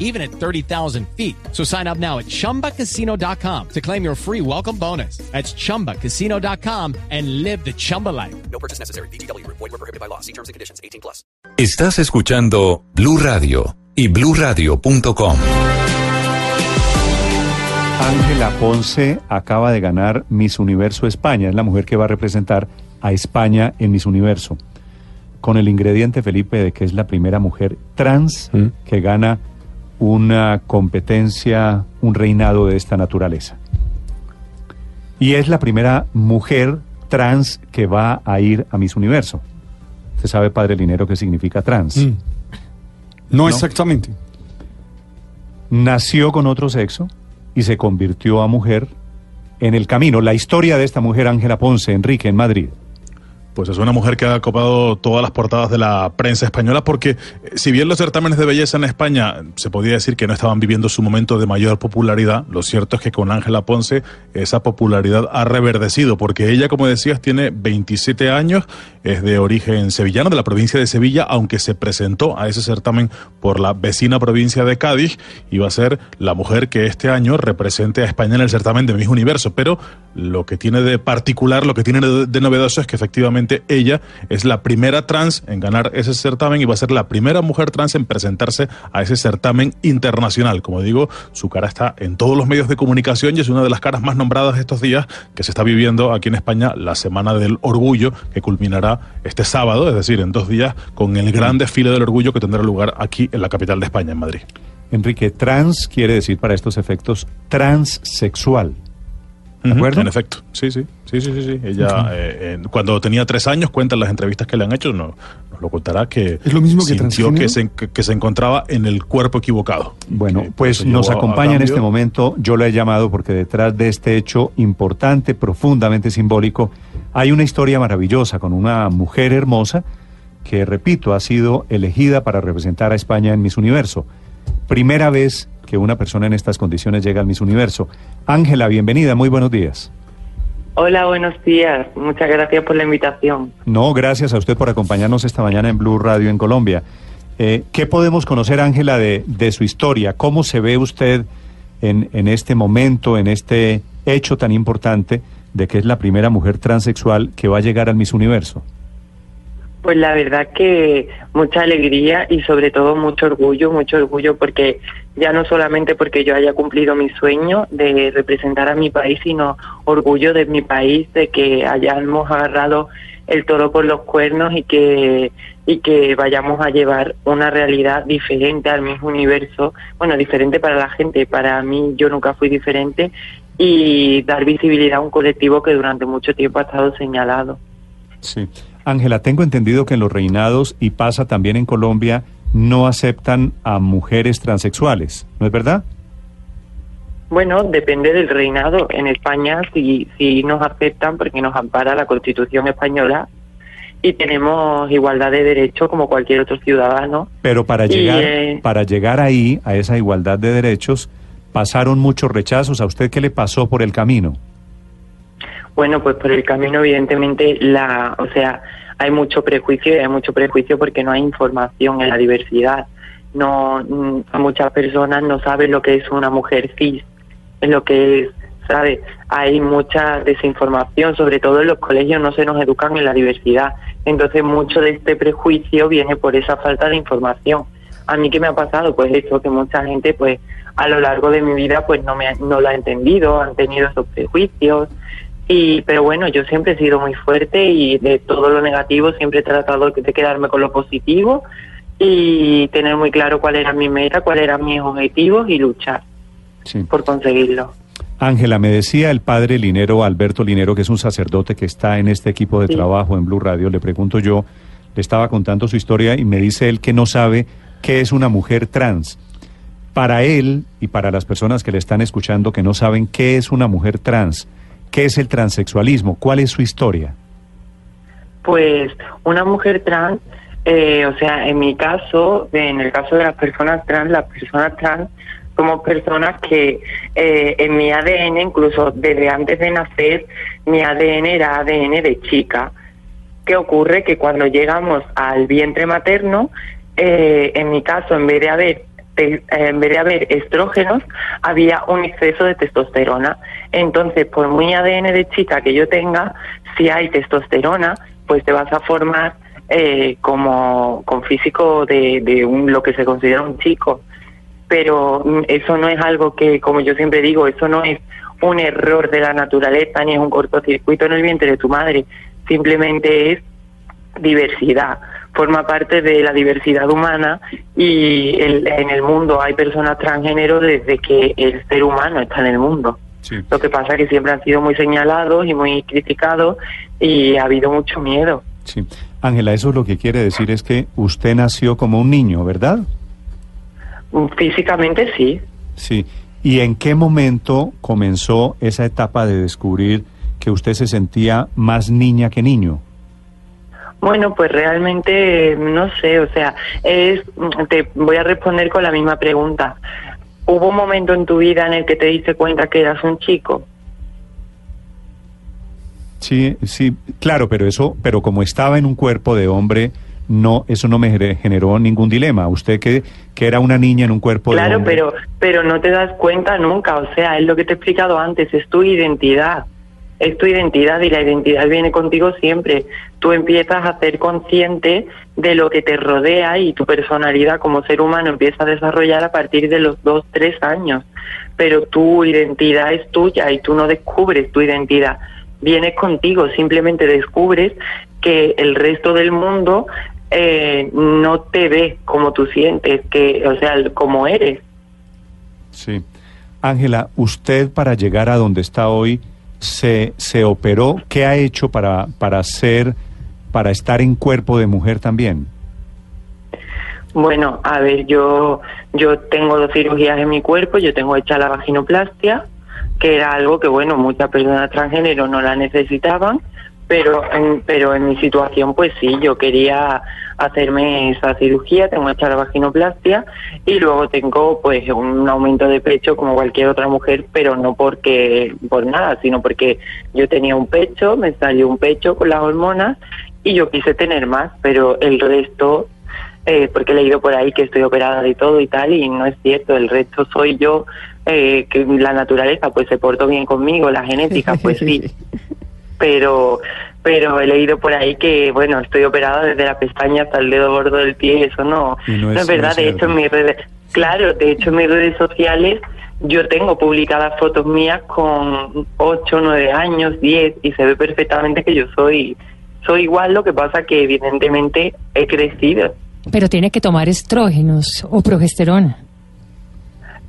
even at 30,000 feet. So sign up now at chumbacasino.com to claim your free welcome bonus. That's chumbacasino.com and live the Chumba life. No purchase necessary. BGW. Void were prohibited by law. See terms and conditions. 18 plus. Estás escuchando Blue Radio y bluradio.com. Ángela Ponce acaba de ganar Miss Universo España. Es la mujer que va a representar a España en Miss Universo. Con el ingrediente, Felipe, de que es la primera mujer trans que gana una competencia, un reinado de esta naturaleza. Y es la primera mujer trans que va a ir a Miss Universo. Usted sabe, Padre Linero, qué significa trans. No, No. exactamente. nació con otro sexo y se convirtió a mujer en el camino. La historia de esta mujer, Ángela Ponce, Enrique, en Madrid. Pues es una mujer que ha copado todas las portadas de la prensa española porque eh, si bien los certámenes de belleza en España se podía decir que no estaban viviendo su momento de mayor popularidad, lo cierto es que con Ángela Ponce esa popularidad ha reverdecido porque ella, como decías, tiene 27 años, es de origen sevillano, de la provincia de Sevilla, aunque se presentó a ese certamen por la vecina provincia de Cádiz y va a ser la mujer que este año represente a España en el certamen de Miss Universo. Pero lo que tiene de particular, lo que tiene de, de novedoso es que efectivamente ella es la primera trans en ganar ese certamen y va a ser la primera mujer trans en presentarse a ese certamen internacional. Como digo, su cara está en todos los medios de comunicación y es una de las caras más nombradas estos días que se está viviendo aquí en España la Semana del Orgullo que culminará este sábado, es decir, en dos días, con el gran desfile del orgullo que tendrá lugar aquí en la capital de España, en Madrid. Enrique, trans quiere decir para estos efectos transsexual. ¿De acuerdo? En efecto, sí, sí, sí, sí, sí. sí. Ella, eh, en- cuando tenía tres años, cuenta en las entrevistas que le han hecho, no, nos lo contará que ¿Es lo mismo que sintió que se, que, que se encontraba en el cuerpo equivocado. Bueno, Que por pues nos acompaña en este momento, yo lo he llamado porque detrás de este hecho importante, profundamente simbólico, hay una historia maravillosa con una mujer hermosa que, repito, ha sido elegida para representar a España en Miss Universo. Primera vez que una persona en estas condiciones llega al Miss Universo. Ángela, bienvenida, muy buenos días. Hola, buenos días. Muchas gracias por la invitación. No, gracias a usted por acompañarnos esta mañana en Blue Radio en Colombia. Eh, ¿Qué podemos conocer, Ángela, de, de su historia? ¿Cómo se ve usted en, en este momento, en este hecho tan importante de que es la primera mujer transexual que va a llegar al Miss Universo? Pues la verdad que mucha alegría y sobre todo mucho orgullo, mucho orgullo porque ya no solamente porque yo haya cumplido mi sueño de representar a mi país, sino orgullo de mi país, de que hayamos agarrado el toro por los cuernos y que y que vayamos a llevar una realidad diferente al mismo universo, bueno, diferente para la gente, para mí yo nunca fui diferente y dar visibilidad a un colectivo que durante mucho tiempo ha estado señalado. Sí. Ángela, tengo entendido que en los reinados, y pasa también en Colombia, no aceptan a mujeres transexuales, ¿no es verdad? Bueno, depende del reinado. En España si, si nos aceptan porque nos ampara la Constitución española y tenemos igualdad de derechos como cualquier otro ciudadano. Pero para Y, llegar, eh, para llegar ahí, a esa igualdad de derechos, pasaron muchos rechazos. ¿A usted qué le pasó por el camino? Bueno, pues por el camino evidentemente la, o sea, hay mucho prejuicio y hay mucho prejuicio porque no hay información en la diversidad. No, mm, muchas personas no saben lo que es una mujer cis, lo que es, ¿sabe? Hay mucha desinformación, sobre todo en los colegios no se nos educan en la diversidad. Entonces mucho de este prejuicio viene por esa falta de información. A mí qué me ha pasado, pues eso, que mucha gente, pues a lo largo de mi vida, pues no me ha- no lo ha entendido, han tenido esos prejuicios. Y, pero bueno, yo siempre he sido muy fuerte y de todo lo negativo siempre he tratado de quedarme con lo positivo y tener muy claro cuál era mi meta, cuáles eran mis objetivos y luchar Sí. por conseguirlo. Ángela, me decía el padre Linero, Alberto Linero, que es un sacerdote que está en este equipo de Sí. trabajo en Blue Radio, le pregunto yo, le estaba contando su historia y me dice él que no sabe qué es una mujer trans. Para él y para las personas que le están escuchando que no saben qué es una mujer trans, qué es el transexualismo, cuál es su historia. Pues una mujer trans eh, o sea, en mi caso, en el caso de las personas trans, las personas trans somos personas que eh, en mi ADN, incluso desde antes de nacer, mi ADN era ADN de chica. ¿Qué ocurre? Que cuando llegamos al vientre materno, eh, en mi caso, en vez de haber en vez de haber estrógenos, había un exceso de testosterona. Entonces, por muy ADN de chica que yo tenga, si hay testosterona, pues te vas a formar eh, como con físico de, de un, lo que se considera un chico. Pero mm, eso no es algo que, como yo siempre digo, eso no es un error de la naturaleza ni es un cortocircuito en el vientre de tu madre. Simplemente es diversidad, forma parte de la diversidad humana y el- en el mundo hay personas transgénero desde que el ser humano está en el mundo. Sí. Lo que pasa es que siempre han sido muy señalados y muy criticados y ha habido mucho miedo. Sí. Ángela, eso lo que quiere decir es que usted nació como un niño, ¿verdad? Físicamente sí. Sí. ¿Y en qué momento comenzó esa etapa de descubrir que usted se sentía más niña que niño? Bueno, pues realmente no sé, o sea, es te voy a responder con la misma pregunta. ¿Hubo un momento en tu vida en el que te diste cuenta que eras un chico? Sí, sí, claro, pero eso, pero como estaba en un cuerpo de hombre, no, eso no me gener- generó ningún dilema. Usted que, que era una niña en un cuerpo de Claro, hombre. pero pero no te das cuenta nunca, o sea, es lo que te he explicado antes, es tu identidad. Es tu identidad y la identidad viene contigo siempre. Tú empiezas a ser consciente de lo que te rodea y tu personalidad como ser humano empieza a desarrollar a partir de los dos, tres años. Pero tu identidad es tuya y tú no descubres tu identidad. Vienes contigo, simplemente descubres que el resto del mundo eh, no te ve como tú sientes, que, o sea, como eres. Sí. Ángela, usted para llegar a donde está hoy se, se operó. ¿Qué ha hecho para, para ser, para estar en cuerpo de mujer también? Bueno, a ver, yo yo tengo dos cirugías en mi cuerpo, yo tengo hecha la vaginoplastia, que era algo que bueno, muchas personas transgénero no la necesitaban, pero en, pero en mi situación pues sí, yo quería hacerme esa cirugía, tengo hecha la vaginoplastia y luego tengo pues un aumento de pecho como cualquier otra mujer, pero no porque por nada, sino porque yo tenía un pecho, me salió un pecho con las hormonas y yo quise tener más, pero el resto eh, porque he leído por ahí que estoy operada de todo y tal, y no es cierto, el resto soy yo, eh, que la naturaleza pues se portó bien conmigo, la genética pues sí, pero pero he leído por ahí que, bueno, estoy operada desde la pestaña hasta el dedo gordo del pie, eso no, no no es- verdad, no es de hecho en mis redes, claro, de hecho en mis redes sociales yo tengo publicadas fotos mías con 8, 9 años, 10, y se ve perfectamente que yo soy, soy igual, lo que pasa que evidentemente he crecido. Pero tiene que tomar estrógenos o progesterona.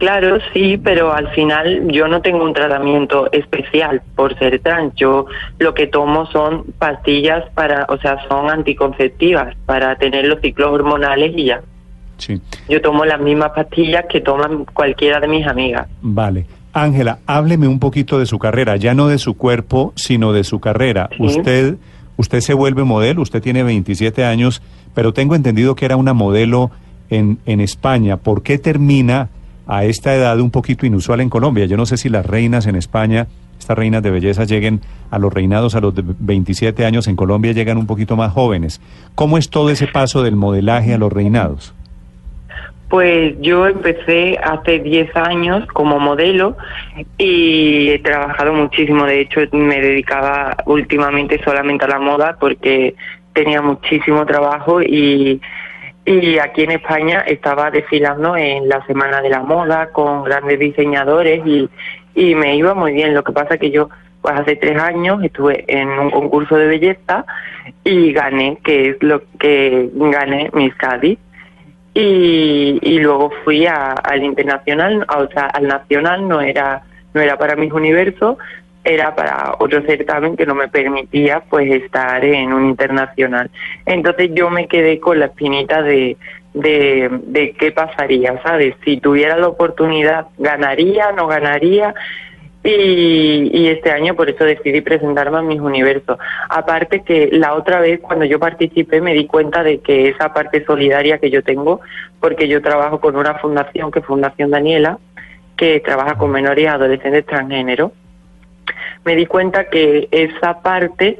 Claro, sí, pero al final yo no tengo un tratamiento especial por ser trans. Yo lo que tomo son pastillas para, o sea, son anticonceptivas para tener los ciclos hormonales y ya. Sí. Yo tomo las mismas pastillas que toman cualquiera de mis amigas. Vale. Ángela, hábleme un poquito de su carrera, ya no de su cuerpo, sino de su carrera. Sí. Usted, usted se vuelve modelo, usted tiene 27 años, pero tengo entendido que era una modelo en, en España. ¿Por qué termina a esta edad un poquito inusual en Colombia? Yo no sé si las reinas en España, estas reinas de belleza, lleguen a los reinados a los de 27 años, en Colombia llegan un poquito más jóvenes. ¿Cómo es todo ese paso del modelaje a los reinados? Pues yo empecé hace 10 años como modelo y he trabajado muchísimo. De hecho, me dedicaba últimamente solamente a la moda porque tenía muchísimo trabajo y, y aquí en España estaba desfilando en la Semana de la Moda con grandes diseñadores y, y me iba muy bien. Lo que pasa que yo, pues hace tres años estuve en un concurso de belleza y gané, que es lo que gané Miss Cádiz y, y luego fui a- al internacional, o sea, al nacional, no era, no era para mis universos, era para otro certamen que no me permitía pues estar en un internacional. Entonces yo me quedé con la espinita de, de, de qué pasaría, ¿sabes? Si tuviera la oportunidad, ganaría, no ganaría. Y, y este año por eso decidí presentarme a Mis Universo. Aparte que la otra vez cuando yo participé me di cuenta de que esa parte solidaria que yo tengo, porque yo trabajo con una fundación que es Fundación Daniela, que trabaja con menores y adolescentes transgénero, me di cuenta que esa parte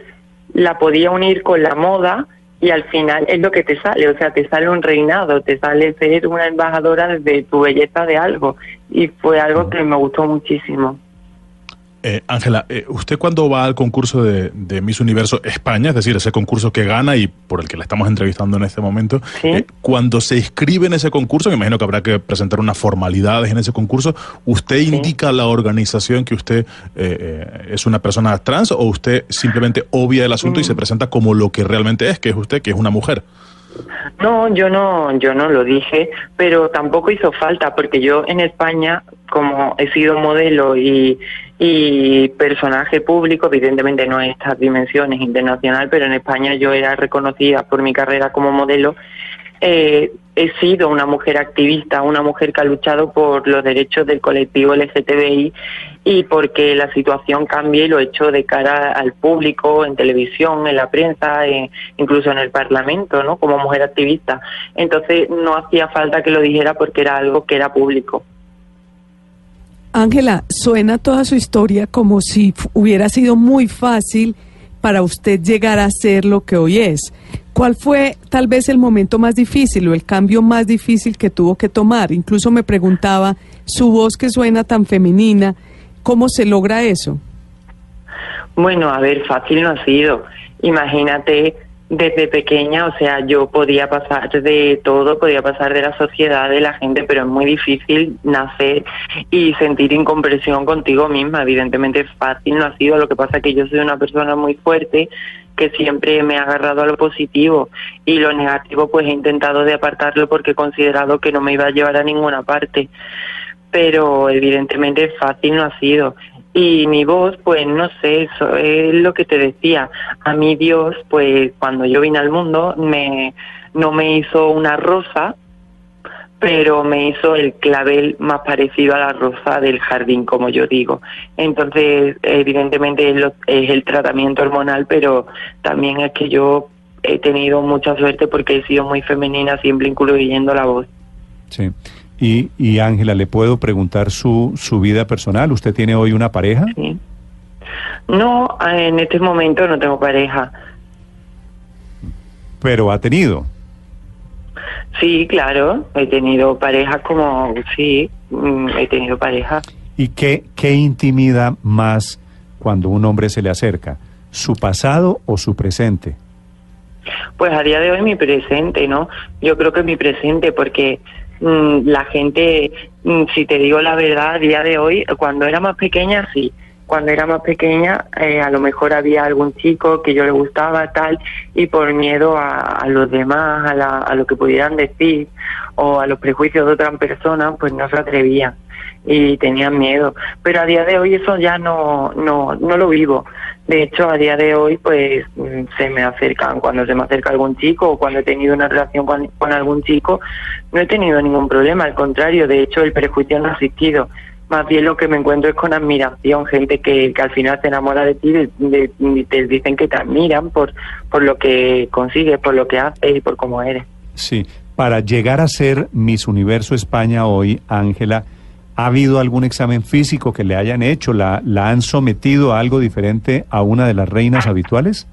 la podía unir con la moda y al final es lo que te sale, o sea, te sale un reinado, te sale ser una embajadora de tu belleza de algo y fue algo que me gustó muchísimo. Eh, Ángela, eh, ¿usted cuando va al concurso de, de, Miss Universo España, es decir, ese concurso que gana y por el que la estamos entrevistando en este momento, ¿Sí? eh, cuando se inscribe en ese concurso, me imagino que habrá que presentar unas formalidades en ese concurso, ¿usted Sí. indica a la organización que usted eh, es una persona trans o usted simplemente obvia el asunto y Mm. se presenta como lo que realmente es, que es usted, que es una mujer? No, yo no, yo no lo dije, pero tampoco hizo falta porque yo en España, como he sido modelo y, y personaje público, evidentemente no en estas dimensiones internacional, pero en España yo era reconocida por mi carrera como modelo. Eh, he sido una mujer activista, una mujer que ha luchado por los derechos del colectivo LGTBI y porque la situación cambie y lo he hecho de cara al público, en televisión, en la prensa, en- incluso en el Parlamento, ¿no? Como mujer activista. Entonces no hacía falta que lo dijera porque era algo que era público. Ángela, suena toda su historia como si hubiera sido muy fácil para usted llegar a ser lo que hoy es. ¿Cuál fue tal vez el momento más difícil o el cambio más difícil que tuvo que tomar? Incluso me preguntaba, su voz que suena tan femenina, ¿cómo se logra eso? Bueno, a ver, fácil no ha sido. Imagínate, desde pequeña, o sea, yo podía pasar de todo, podía pasar de la sociedad, de la gente, pero es muy difícil nacer y sentir incompresión contigo misma. Evidentemente, fácil no ha sido. Lo que pasa es que yo soy una persona muy fuerte que siempre me ha agarrado a lo positivo y lo negativo pues he intentado de apartarlo porque he considerado que no me iba a llevar a ninguna parte pero evidentemente fácil no ha sido. Y mi voz, pues no sé, eso es lo que te decía. A mí Dios, pues cuando yo vine al mundo, me, no me hizo una rosa, pero me hizo el clavel más parecido a la rosa del jardín, como yo digo. Entonces, evidentemente es, lo- es el tratamiento hormonal, pero también es que yo he tenido mucha suerte porque he sido muy femenina, siempre incluyendo la voz. Sí. Y, y Ángela, ¿le puedo preguntar su, su vida personal? ¿Usted tiene hoy una pareja? Sí. No, en este momento no tengo pareja. Pero ha tenido. Sí, claro, he tenido pareja como, sí, mm, he tenido pareja. ¿Y qué, qué intimida más cuando un hombre se le acerca? ¿Su pasado o su presente? Pues a día de hoy mi presente, ¿no? Yo creo que mi presente porque la gente, mm, si te digo la verdad, a día de hoy, cuando era más pequeña, sí. Cuando era más pequeña, eh, a lo mejor había algún chico que yo le gustaba, tal, y por miedo a, a los demás, a, la- a lo que pudieran decir, o a los prejuicios de otras personas, pues no se atrevían y tenían miedo. Pero a día de hoy eso ya no, no, no lo vivo. De hecho, a día de hoy, pues mm, se me acercan, cuando se me acerca algún chico o cuando he tenido una relación con, algún chico, no he tenido ningún problema. Al contrario, de hecho, el prejuicio no ha existido. Más bien lo que me encuentro es con admiración, gente que, que al final se enamora de ti y te dicen que te admiran por, por lo que consigues, por lo que haces y por cómo eres. Sí. Para llegar a ser Miss Universo España hoy, Ángela, ¿ha habido algún examen físico que le hayan hecho? ¿La, ¿La han sometido a algo diferente a una de las reinas habituales?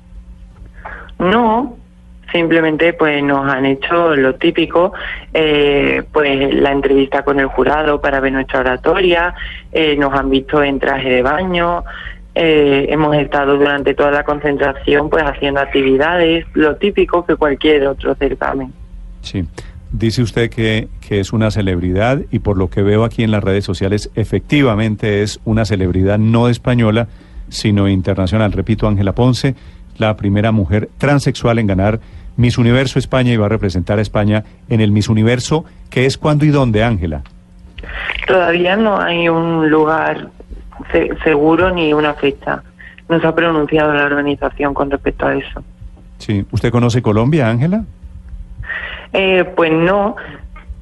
No, simplemente pues nos han hecho lo típico, eh, pues la entrevista con el jurado para ver nuestra oratoria, eh, nos han visto en traje de baño, eh, hemos estado durante toda la concentración pues haciendo actividades, lo típico que cualquier otro certamen. Sí. Dice usted que, que es una celebridad y por lo que veo aquí en las redes sociales, efectivamente es una celebridad no española, sino internacional. Repito, Ángela Ponce, la primera mujer transexual en ganar Miss Universo España y va a representar a España en el Miss Universo, que es cuándo y dónde, Ángela. Todavía no hay un lugar se- seguro ni una fecha. No se ha pronunciado la organización con respecto a eso. Sí. ¿Usted conoce Colombia, Ángela? Eh, pues no.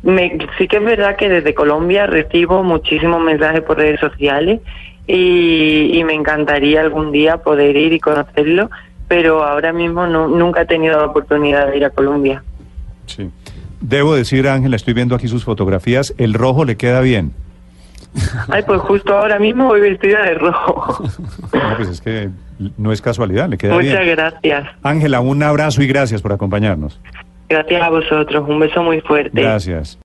Me, sí que es verdad que desde Colombia recibo muchísimos mensajes por redes sociales y, y me encantaría algún día poder ir y conocerlo, pero ahora mismo no, nunca he tenido la oportunidad de ir a Colombia. Sí. Debo decir, Ángela, estoy viendo aquí sus fotografías, el rojo le queda bien. Ay, pues justo ahora mismo voy vestida de rojo. No, pues es que no es casualidad, le queda Muchas bien. gracias. Ángela, un abrazo y gracias por acompañarnos. Gracias a vosotros. Un beso muy fuerte. Gracias.